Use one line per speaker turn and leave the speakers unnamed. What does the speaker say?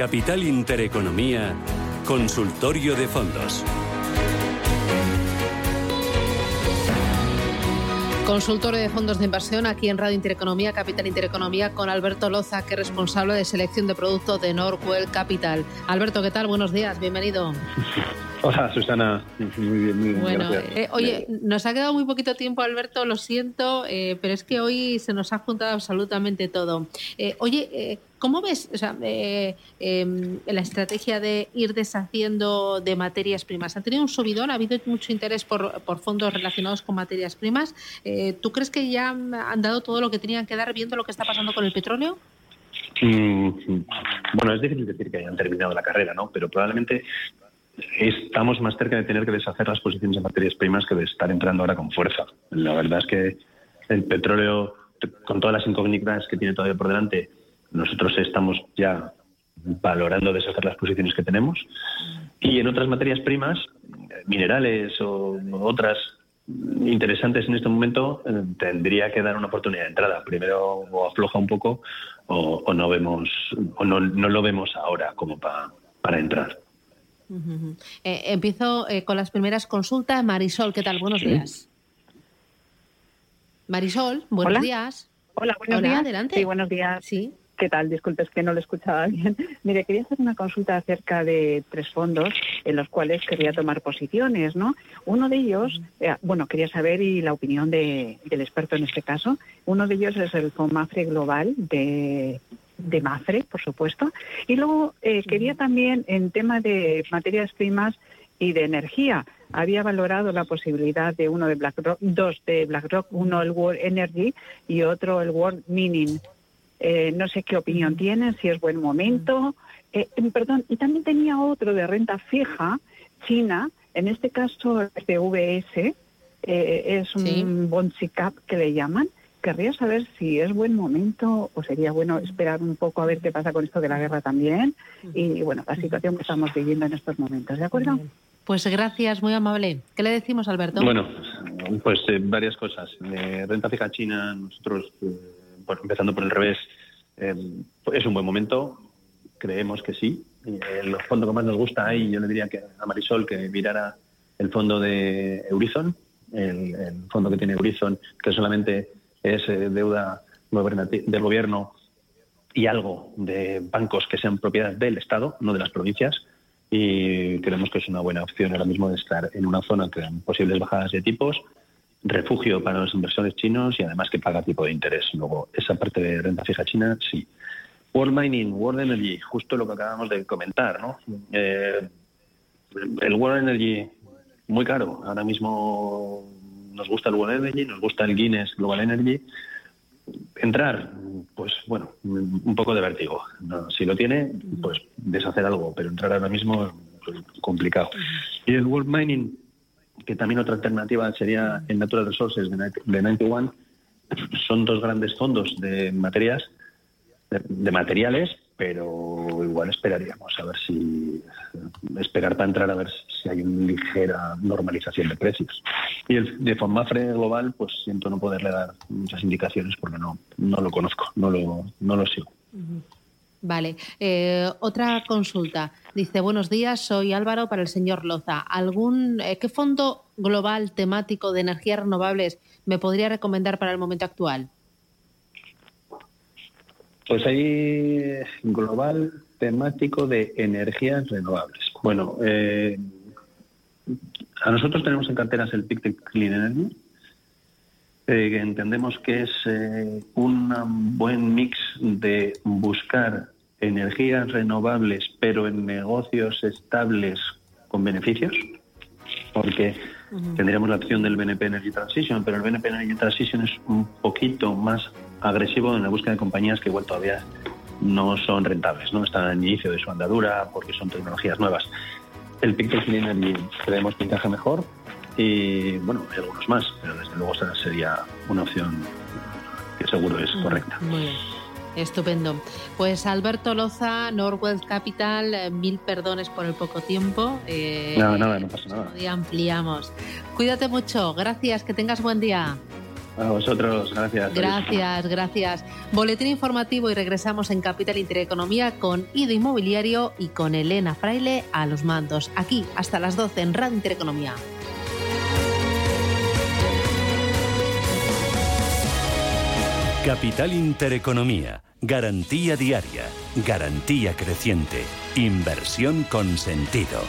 Capital Intereconomía, Consultorio de Fondos.
Consultorio de fondos de inversión aquí en Radio Intereconomía, Capital Intereconomía, con Alberto Loza, que es responsable de selección de productos de Norwell Capital. Alberto, ¿qué tal? Buenos días, bienvenido.
Hola, Susana. Muy bien, muy bien.
Bueno, eh, oye, nos ha quedado muy poquito tiempo, Alberto, lo siento, eh, pero es que hoy se nos ha juntado absolutamente todo. Eh, oye, ¿cómo ves o sea, em, la estrategia de ir deshaciendo de materias primas? Ha tenido un subidón, ha habido mucho interés por, por fondos relacionados con materias primas. ¿Tú crees que ya han dado todo lo que tenían que dar viendo lo que está pasando con el petróleo?
Mm, bueno, es difícil decir que hayan terminado la carrera, ¿no? Pero probablemente estamos más cerca de tener que deshacer las posiciones de materias primas que de estar entrando ahora con fuerza. La verdad es que el petróleo, con todas las incógnitas que tiene todavía por delante, nosotros estamos ya valorando deshacer las posiciones que tenemos. Y en otras materias primas, minerales o otras interesantes en este momento, tendría que dar una oportunidad de entrada. Primero o afloja un poco o, no vemos o no, lo vemos ahora como para entrar.
Eh, empiezo eh, con las primeras consultas. Marisol, ¿qué tal? Buenos días. Marisol, buenos días.
Hola, buenos días.
Adelante.
Sí, buenos días. Sí. ¿Qué tal? Disculpe, es que no lo escuchaba bien. Mire, quería hacer una consulta acerca de tres fondos en los cuales quería tomar posiciones, ¿no? Uno de ellos, eh, bueno, quería saber y la opinión del experto en este caso. Uno de ellos es el FOMAFRE Global de de Mafre, por supuesto. Y luego eh, quería también, en tema de materias primas y de energía, había valorado la posibilidad de uno de BlackRock, dos de BlackRock, uno el World Energy y otro el World Mining. Eh, no sé qué opinión tienen, si es buen momento. Eh, perdón, y también tenía otro de renta fija, China, en este caso es de VS, es un sí. Cap que le llaman, querría saber si es buen momento o sería bueno esperar un poco a ver qué pasa con esto de la guerra también y bueno, la situación que estamos viviendo en estos momentos, ¿de acuerdo?
Pues gracias, muy amable. ¿Qué le decimos, Alberto?
Bueno, pues eh, varias cosas. renta fija china, nosotros, eh, empezando por el revés, eh, es un buen momento, creemos que sí. El fondo que más nos gusta ahí, yo le diría que a Marisol que mirara el fondo de Eurizon, el, el fondo que tiene Eurizon, que solamente es eh, deuda del gobierno y algo de bancos que sean propiedad del Estado, no de las provincias. Y creemos que es una buena opción ahora mismo de estar en una zona que dan posibles bajadas de tipos, refugio para los inversores chinos y además que paga tipo de interés. Luego, esa parte de renta fija china, sí. World Mining, World Energy, justo lo que acabamos de comentar, ¿no? Eh, el World Energy, muy caro. Ahora mismo nos gusta el World Energy, nos gusta el Guinness Global Energy. Entrar, pues bueno, un poco de vértigo. si lo tiene, pues deshacer algo, pero entrar ahora mismo es pues, complicado. Y el World Mining, que también otra alternativa sería el Natural Resources de 91, son dos grandes fondos de materias, de materiales, pero igual esperaríamos a ver si esperar para entrar a ver si hay una ligera normalización de precios. Y el de Fonmafre global, pues siento no poderle dar muchas indicaciones porque no, no lo conozco, no lo, no lo sigo.
Vale. Eh, otra consulta. Dice, buenos días, soy Álvaro para el señor Loza. ¿Algún, eh, ¿Qué fondo global temático de energías renovables me podría recomendar para el momento actual?
Pues hay global temático de energías renovables. Bueno, eh, a nosotros tenemos en carteras el PIC de Clean Energy, eh, entendemos que es eh, un buen mix de buscar energías renovables, pero en negocios estables con beneficios, porque tendríamos la opción del BNP Energy Transition, pero el BNP Energy Transition es un poquito más agresivo en la búsqueda de compañías que igual todavía no son rentables, no están al inicio de su andadura porque son tecnologías nuevas. El Picture Clean Energy creemos que encaja mejor y bueno, hay algunos más, pero desde luego esa sería una opción que seguro es correcta.
Muy bien. Estupendo. Pues Alberto Loza, Norwest Capital, eh, mil perdones por el poco tiempo.
Eh, nada, nada, no pasa nada.
Y ampliamos. Cuídate mucho, gracias, que tengas buen día.
A vosotros, gracias.
Gracias, gracias. Boletín informativo y regresamos en Capital Intereconomía con Ido Inmobiliario y con Elena Fraile a los mandos. Aquí hasta las 12 en Radio Intereconomía.
Capital Intereconomía. Garantía diaria. Garantía creciente. Inversión con sentido.